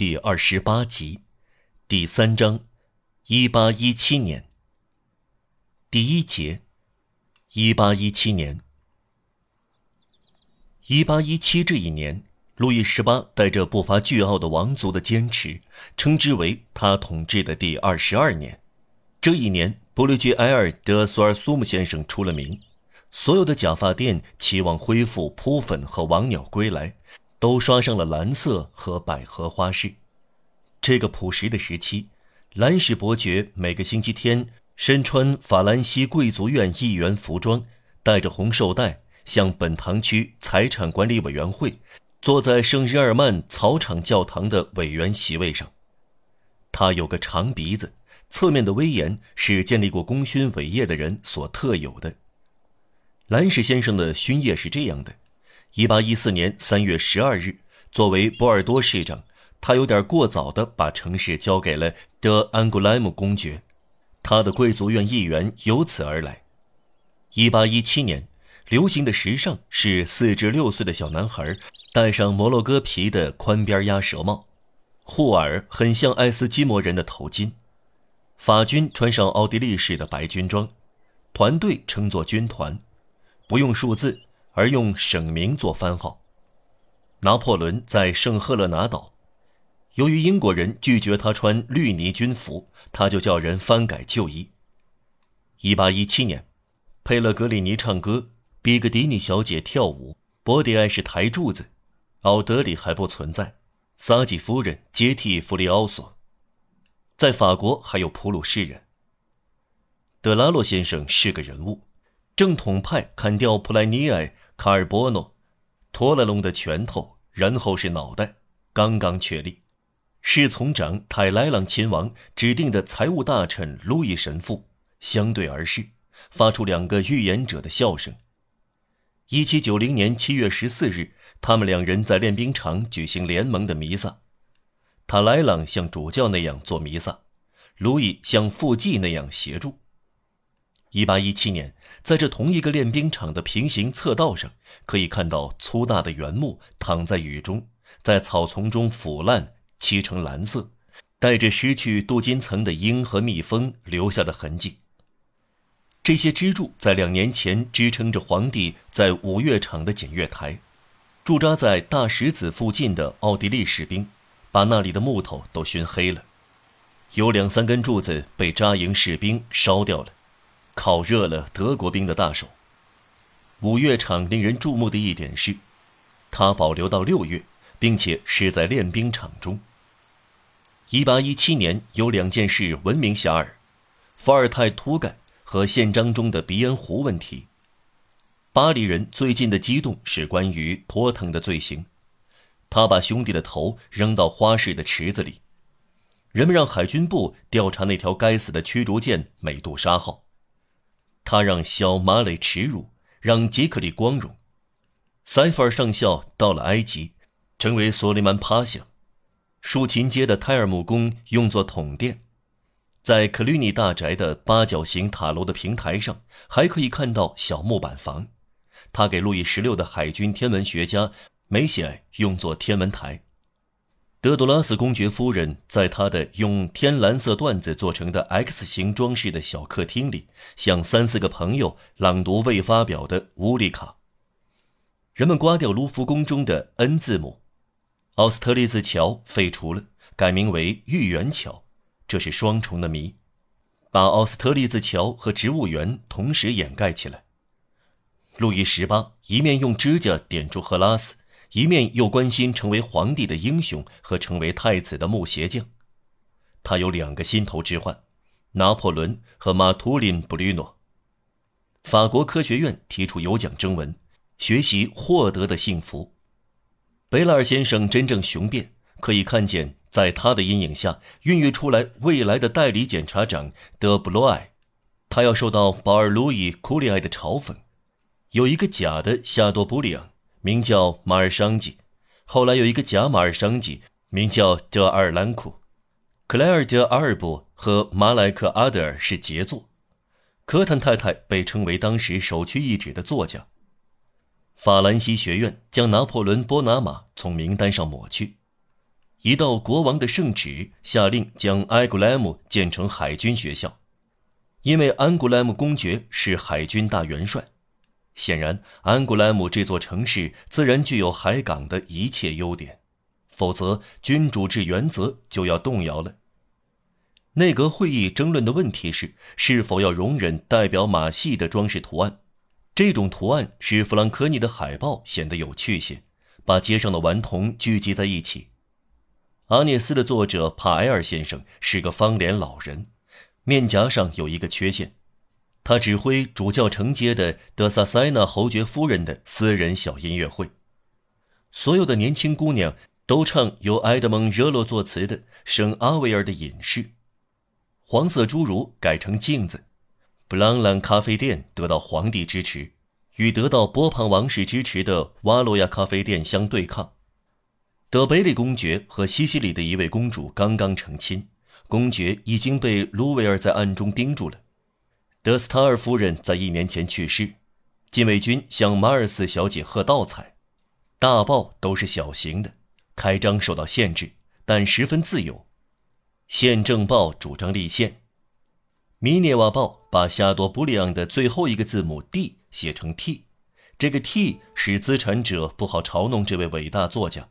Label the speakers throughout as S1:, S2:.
S1: 第二十八集，第三章，一八一七年。第一节，一八一七年。一八一七这一年，路易十八带着不乏倨傲的王族的坚持，称之为他统治的第二十二年。这一年，伯雷吉埃尔德索尔苏姆先生出了名，所有的假发店期望恢复扑粉和王鸟归来。都刷上了蓝色和百合花饰。这个朴实的时期，兰氏伯爵每个星期天身穿法兰西贵族院议员服装，带着红绶带，向本堂区财产管理委员会坐在圣日耳曼草场教堂的委员席位上。他有个长鼻子，侧面的威严是建立过功勋伟业的人所特有的。兰氏先生的勋业是这样的。一八一四年三月十二日，作为波尔多市长，他有点过早地把城市交给了德安古莱姆公爵，他的贵族院议员由此而来。一八一七年，流行的时尚是四至六岁的小男孩戴上摩洛哥皮的宽边鸭舌帽，护耳很像爱斯基摩人的头巾。法军穿上奥地利式的白军装，团队称作军团，不用数字。而用省名做番号。拿破仑在圣赫勒拿岛，由于英国人拒绝他穿绿泥军服，他就叫人翻改旧衣。一八一七年，佩勒格里尼唱歌，比格迪尼小姐跳舞，博迪埃是台柱子，奥德里还不存在，撒吉夫人接替弗里奥索。在法国还有普鲁士人。德拉洛先生是个人物，正统派砍掉普莱尼埃。卡尔波诺，托勒隆的拳头，然后是脑袋，刚刚确立。侍从长泰莱朗亲王指定的财务大臣路易神父相对而视，发出两个预言者的笑声。一七九零年七月十四日，他们两人在练兵场举行联盟的弥撒。塔莱朗像主教那样做弥撒，路易像副祭那样协助。一八一七年，在这同一个练兵场的平行侧道上，可以看到粗大的原木躺在雨中，在草丛中腐烂，漆成蓝色，带着失去镀金层的鹰和蜜蜂留下的痕迹。这些支柱在两年前支撑着皇帝在五月场的检阅台。驻扎在大石子附近的奥地利士兵，把那里的木头都熏黑了，有两三根柱子被扎营士兵烧掉了。烤热了德国兵的大手。五月场令人注目的一点是，它保留到六月，并且是在练兵场中。一八一七年有两件事闻名遐迩：伏尔泰突盖和宪章中的鼻烟壶问题。巴黎人最近的激动是关于托腾的罪行，他把兄弟的头扔到花市的池子里。人们让海军部调查那条该死的驱逐舰美杜莎号。他让小马磊耻辱，让杰克里光荣。塞弗尔上校到了埃及，成为索利曼帕夏。竖琴街的泰尔姆宫用作统殿，在克吕尼大宅的八角形塔楼的平台上，还可以看到小木板房。他给路易十六的海军天文学家梅西埃用作天文台。德多拉斯公爵夫人在她的用天蓝色缎子做成的 X 型装饰的小客厅里，向三四个朋友朗读未发表的《乌里卡》。人们刮掉卢浮宫中的 N 字母，奥斯特利兹桥废除了，改名为御园桥，这是双重的谜，把奥斯特利兹桥和植物园同时掩盖起来。路易十八一面用指甲点住赫拉斯。一面又关心成为皇帝的英雄和成为太子的木鞋匠，他有两个心头之患：拿破仑和马图林布吕诺。法国科学院提出有奖征文，学习获得的幸福。贝拉尔先生真正雄辩，可以看见在他的阴影下孕育出来未来的代理检察长德布罗埃。他要受到保尔路易库里埃的嘲讽，有一个假的夏多布里昂。名叫马尔商吉，后来有一个假马尔商吉，名叫德阿尔兰库。克莱尔德阿尔布和马莱克阿德尔是杰作。科坦太太被称为当时首屈一指的作家。法兰西学院将拿破仑波拿马从名单上抹去。一道国王的圣旨，下令将埃古莱姆建成海军学校，因为安古莱姆公爵是海军大元帅。显然，安古莱姆这座城市自然具有海港的一切优点，否则君主制原则就要动摇了。内阁会议争论的问题是，是否要容忍代表马戏的装饰图案。这种图案使弗兰科尼的海报显得有趣些，把街上的顽童聚集在一起。阿涅斯的作者帕埃尔先生是个方脸老人，面颊上有一个缺陷。他指挥主教承接的德萨塞纳侯爵夫人的私人小音乐会，所有的年轻姑娘都唱由埃德蒙·热洛作词的《圣阿维尔的隐士》。黄色侏儒改成镜子，布朗兰咖啡店得到皇帝支持，与得到波旁王室支持的瓦罗亚咖啡店相对抗。德贝利公爵和西西里的一位公主刚刚成亲，公爵已经被卢维尔在暗中盯住了。德斯塔尔夫人在一年前去世，禁卫军向马尔斯小姐贺道彩。大报都是小型的，开张受到限制，但十分自由。宪政报主张立宪。米涅瓦报把夏多布里昂的最后一个字母 D 写成 T，这个 T 使资产者不好嘲弄这位伟大作家。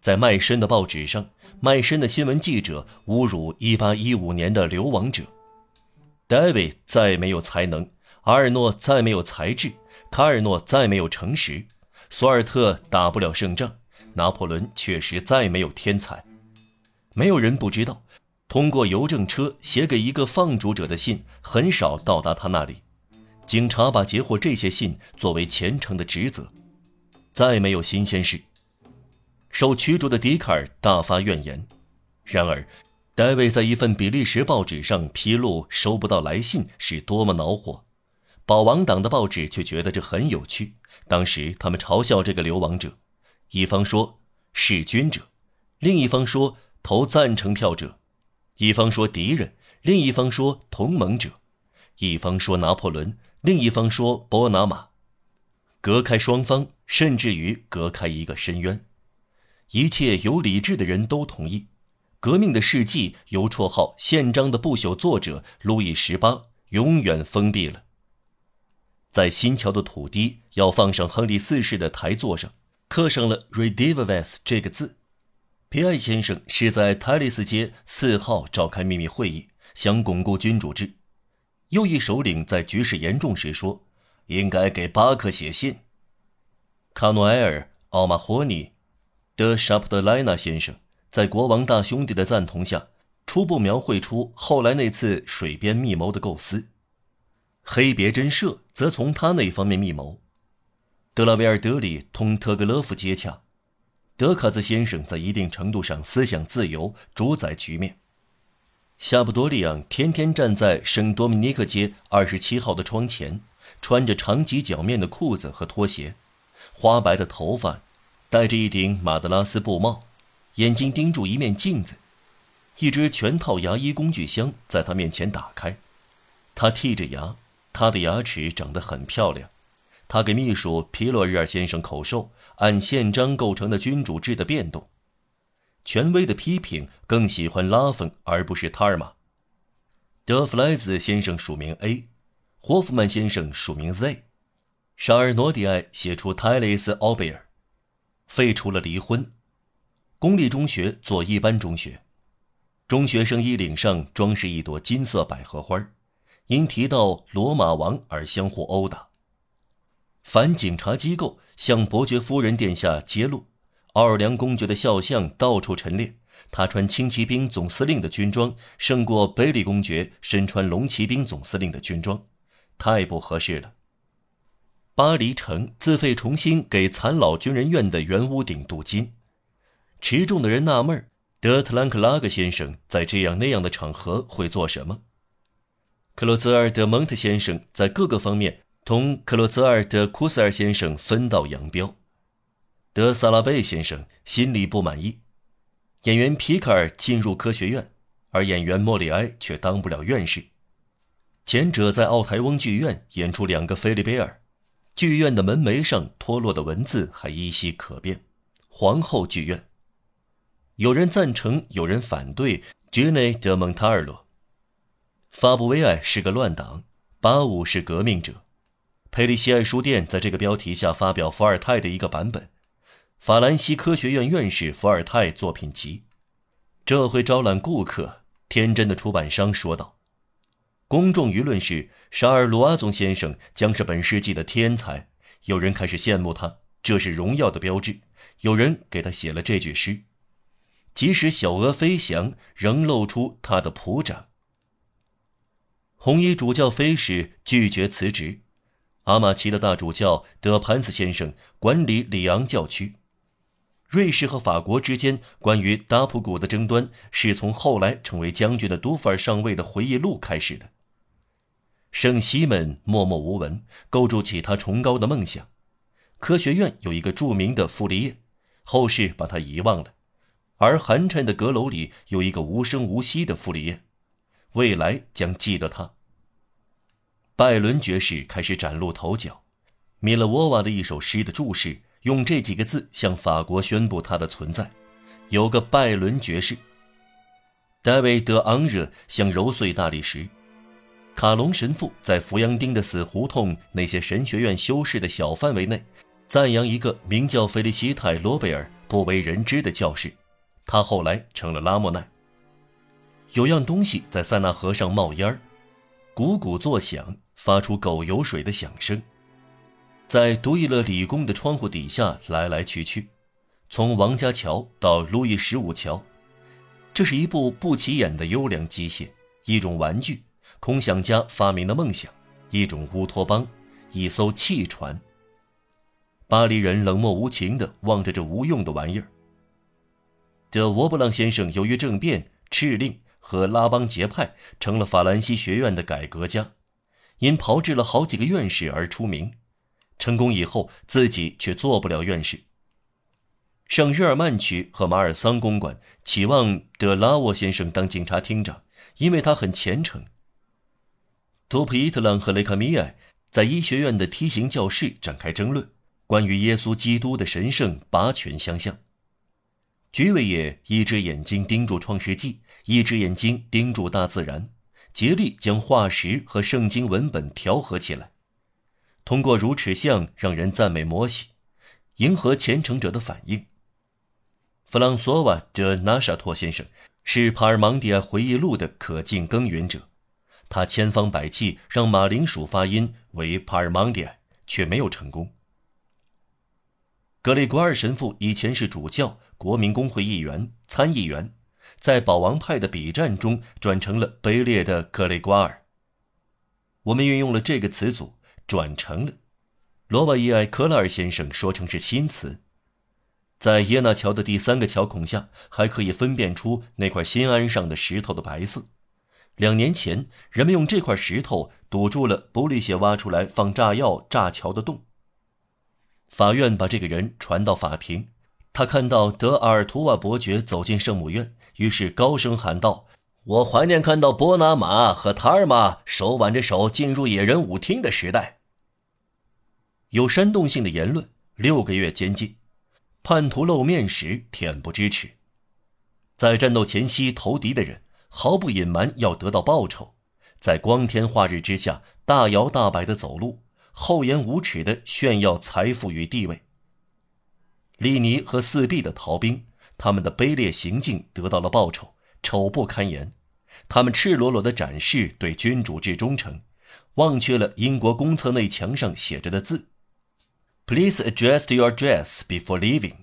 S1: 在卖身的报纸上，卖身的新闻记者侮辱1815年的流亡者。戴维再没有才能，阿尔诺再没有才智，卡尔诺再没有诚实，索尔特打不了胜仗，拿破仑确实再没有天才。没有人不知道，通过邮政车写给一个放逐者的信很少到达他那里。警察把截获这些信作为虔诚的职责。再没有新鲜事。受驱逐的笛卡尔大发怨言，然而，戴维在一份比利时报纸上披露收不到来信是多么恼火。保王党的报纸却觉得这很有趣。当时他们嘲笑这个流亡者，一方说弑君者，另一方说投赞成票者，一方说敌人，另一方说同盟者，一方说拿破仑，另一方说波拿马，隔开双方，甚至于隔开一个深渊。一切有理智的人都同意，革命的事迹由绰号“宪章”的不朽作者路易十八永远封闭了。在新桥的土地要放上亨利四世的台座上，刻上了 “Redivives” 这个字。皮埃先生是在泰利斯街四号召开秘密会议，想巩固君主制。右翼首领在局势严重时说：“应该给巴克写信。”卡诺埃尔、奥马霍尼。德沙普德莱纳先生在国王大兄弟的赞同下，初步描绘出后来那次水边密谋的构思。黑别针社则从他那方面密谋。德拉维尔德里同特格勒夫接洽。德卡兹先生在一定程度上思想自由，主宰局面。夏布多利昂天天站在圣多米尼克街二十七号的窗前，穿着长及脚面的裤子和拖鞋，花白的头发。戴着一顶马德拉斯布帽，眼睛盯住一面镜子，一只全套牙医工具箱在他面前打开。他剔着牙，他的牙齿长得很漂亮。他给秘书皮洛日尔先生口授按宪章构成的君主制的变动。权威的批评更喜欢拉芬而不是塔尔玛。德弗莱兹先生署名 A，霍夫曼先生署名 Z，沙尔诺迪埃写出泰雷斯奥贝尔。废除了离婚，公立中学做一般中学，中学生衣领上装饰一朵金色百合花，因提到罗马王而相互殴打。反警察机构向伯爵夫人殿下揭露，奥尔良公爵的肖像到处陈列，他穿轻骑兵总司令的军装胜过贝利公爵身穿龙骑兵总司令的军装，太不合适了。巴黎城自费重新给残老军人院的原屋顶镀金，持重的人纳闷：德特兰克拉格先生在这样那样的场合会做什么？克洛泽尔德蒙特先生在各个方面同克洛泽尔德库塞尔先生分道扬镳。德萨拉贝先生心里不满意，演员皮卡尔进入科学院，而演员莫里埃却当不了院士。前者在奥台翁剧院演出两个菲利贝尔。剧院的门楣上脱落的文字还依稀可辨。皇后剧院。有人赞成，有人反对。吉内德蒙塔尔洛，法布维埃是个乱党，巴武是革命者。佩利西埃书店在这个标题下发表伏尔泰的一个版本，法兰西科学院院士伏尔泰作品集。这会招揽顾客。天真的出版商说道：“公众舆论是沙尔·鲁阿宗先生将是本世纪的天才。有人开始羡慕他，这是荣耀的标志。有人给他写了这句诗。”即使小鹅飞翔，仍露出它的蹼掌。红衣主教飞使拒绝辞职，阿马奇的大主教德潘斯先生管理里昂教区。瑞士和法国之间关于达普谷的争端，是从后来成为将军的杜弗尔上尉的回忆录开始的。圣西门默默无闻，构筑起他崇高的梦想。科学院有一个著名的傅立叶，后世把他遗忘了。而寒碜的阁楼里有一个无声无息的傅里叶，未来将记得他。拜伦爵士开始崭露头角，米勒沃瓦的一首诗的注释用这几个字向法国宣布他的存在：有个拜伦爵士。戴维·德昂热想揉碎大理石。卡隆神父在福阳町的死胡同那些神学院修士的小范围内，赞扬一个名叫菲利西泰·罗贝尔不为人知的教士。他后来成了拉莫奈。有样东西在塞纳河上冒烟儿，鼓鼓作响，发出狗油水的响声，在独伊勒理工的窗户底下来来去去，从王家桥到路易十五桥。这是一部不起眼的优良机械，一种玩具，空想家发明的梦想，一种乌托邦，一艘汽船。巴黎人冷漠无情地望着这无用的玩意儿。德沃布朗先生由于政变、敕令和拉帮结派，成了法兰西学院的改革家，因炮制了好几个院士而出名。成功以后，自己却做不了院士。上日耳曼区和马尔桑公馆，期望德拉沃先生当警察厅长，因为他很虔诚。图普伊特朗和雷卡米埃在医学院的梯形教室展开争论，关于耶稣基督的神圣拔权相向。居维也一只眼睛盯住《创世纪》，一只眼睛盯住大自然，竭力将化石和圣经文本调和起来，通过如齿像让人赞美摩西，迎合虔诚者的反应。弗朗索瓦·德·纳沙托先生是帕尔芒蒂埃回忆录的可敬耕耘者，他千方百计让马铃薯发音为帕尔芒蒂埃，却没有成功。格雷戈尔神父以前是主教。国民工会议员、参议员，在保王派的比战中转成了卑劣的格雷瓜尔。我们运用了这个词组“转成了”。罗瓦伊埃·克拉尔先生说成是新词。在耶纳桥的第三个桥孔下，还可以分辨出那块新安上的石头的白色。两年前，人们用这块石头堵住了布利谢挖出来放炸药炸桥的洞。法院把这个人传到法庭。他看到德尔图瓦伯爵走进圣母院，于是高声喊道：“我怀念看到波拿马和塔尔玛手挽着手进入野人舞厅的时代。”有煽动性的言论，六个月监禁；叛徒露面时，恬不知耻。在战斗前夕投敌的人，毫不隐瞒要得到报酬；在光天化日之下大摇大摆地走路，厚颜无耻地炫耀财富与地位。利尼和四壁的逃兵，他们的卑劣行径得到了报酬，丑不堪言。他们赤裸裸地展示对君主制忠诚，忘却了英国公厕内墙上写着的字：“Please adjust your dress before leaving。”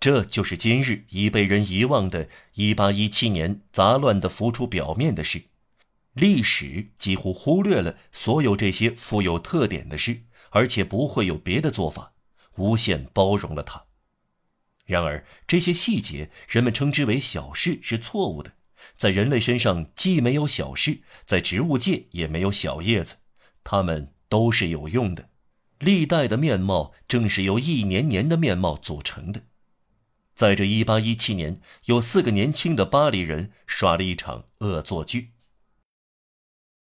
S1: 这就是今日已被人遗忘的1817年杂乱地浮出表面的事。历史几乎忽略了所有这些富有特点的事，而且不会有别的做法。无限包容了他。然而，这些细节人们称之为小事是错误的。在人类身上，既没有小事，在植物界也没有小叶子，它们都是有用的。历代的面貌正是由一年年的面貌组成的。在这1817年，有四个年轻的巴黎人耍了一场恶作剧。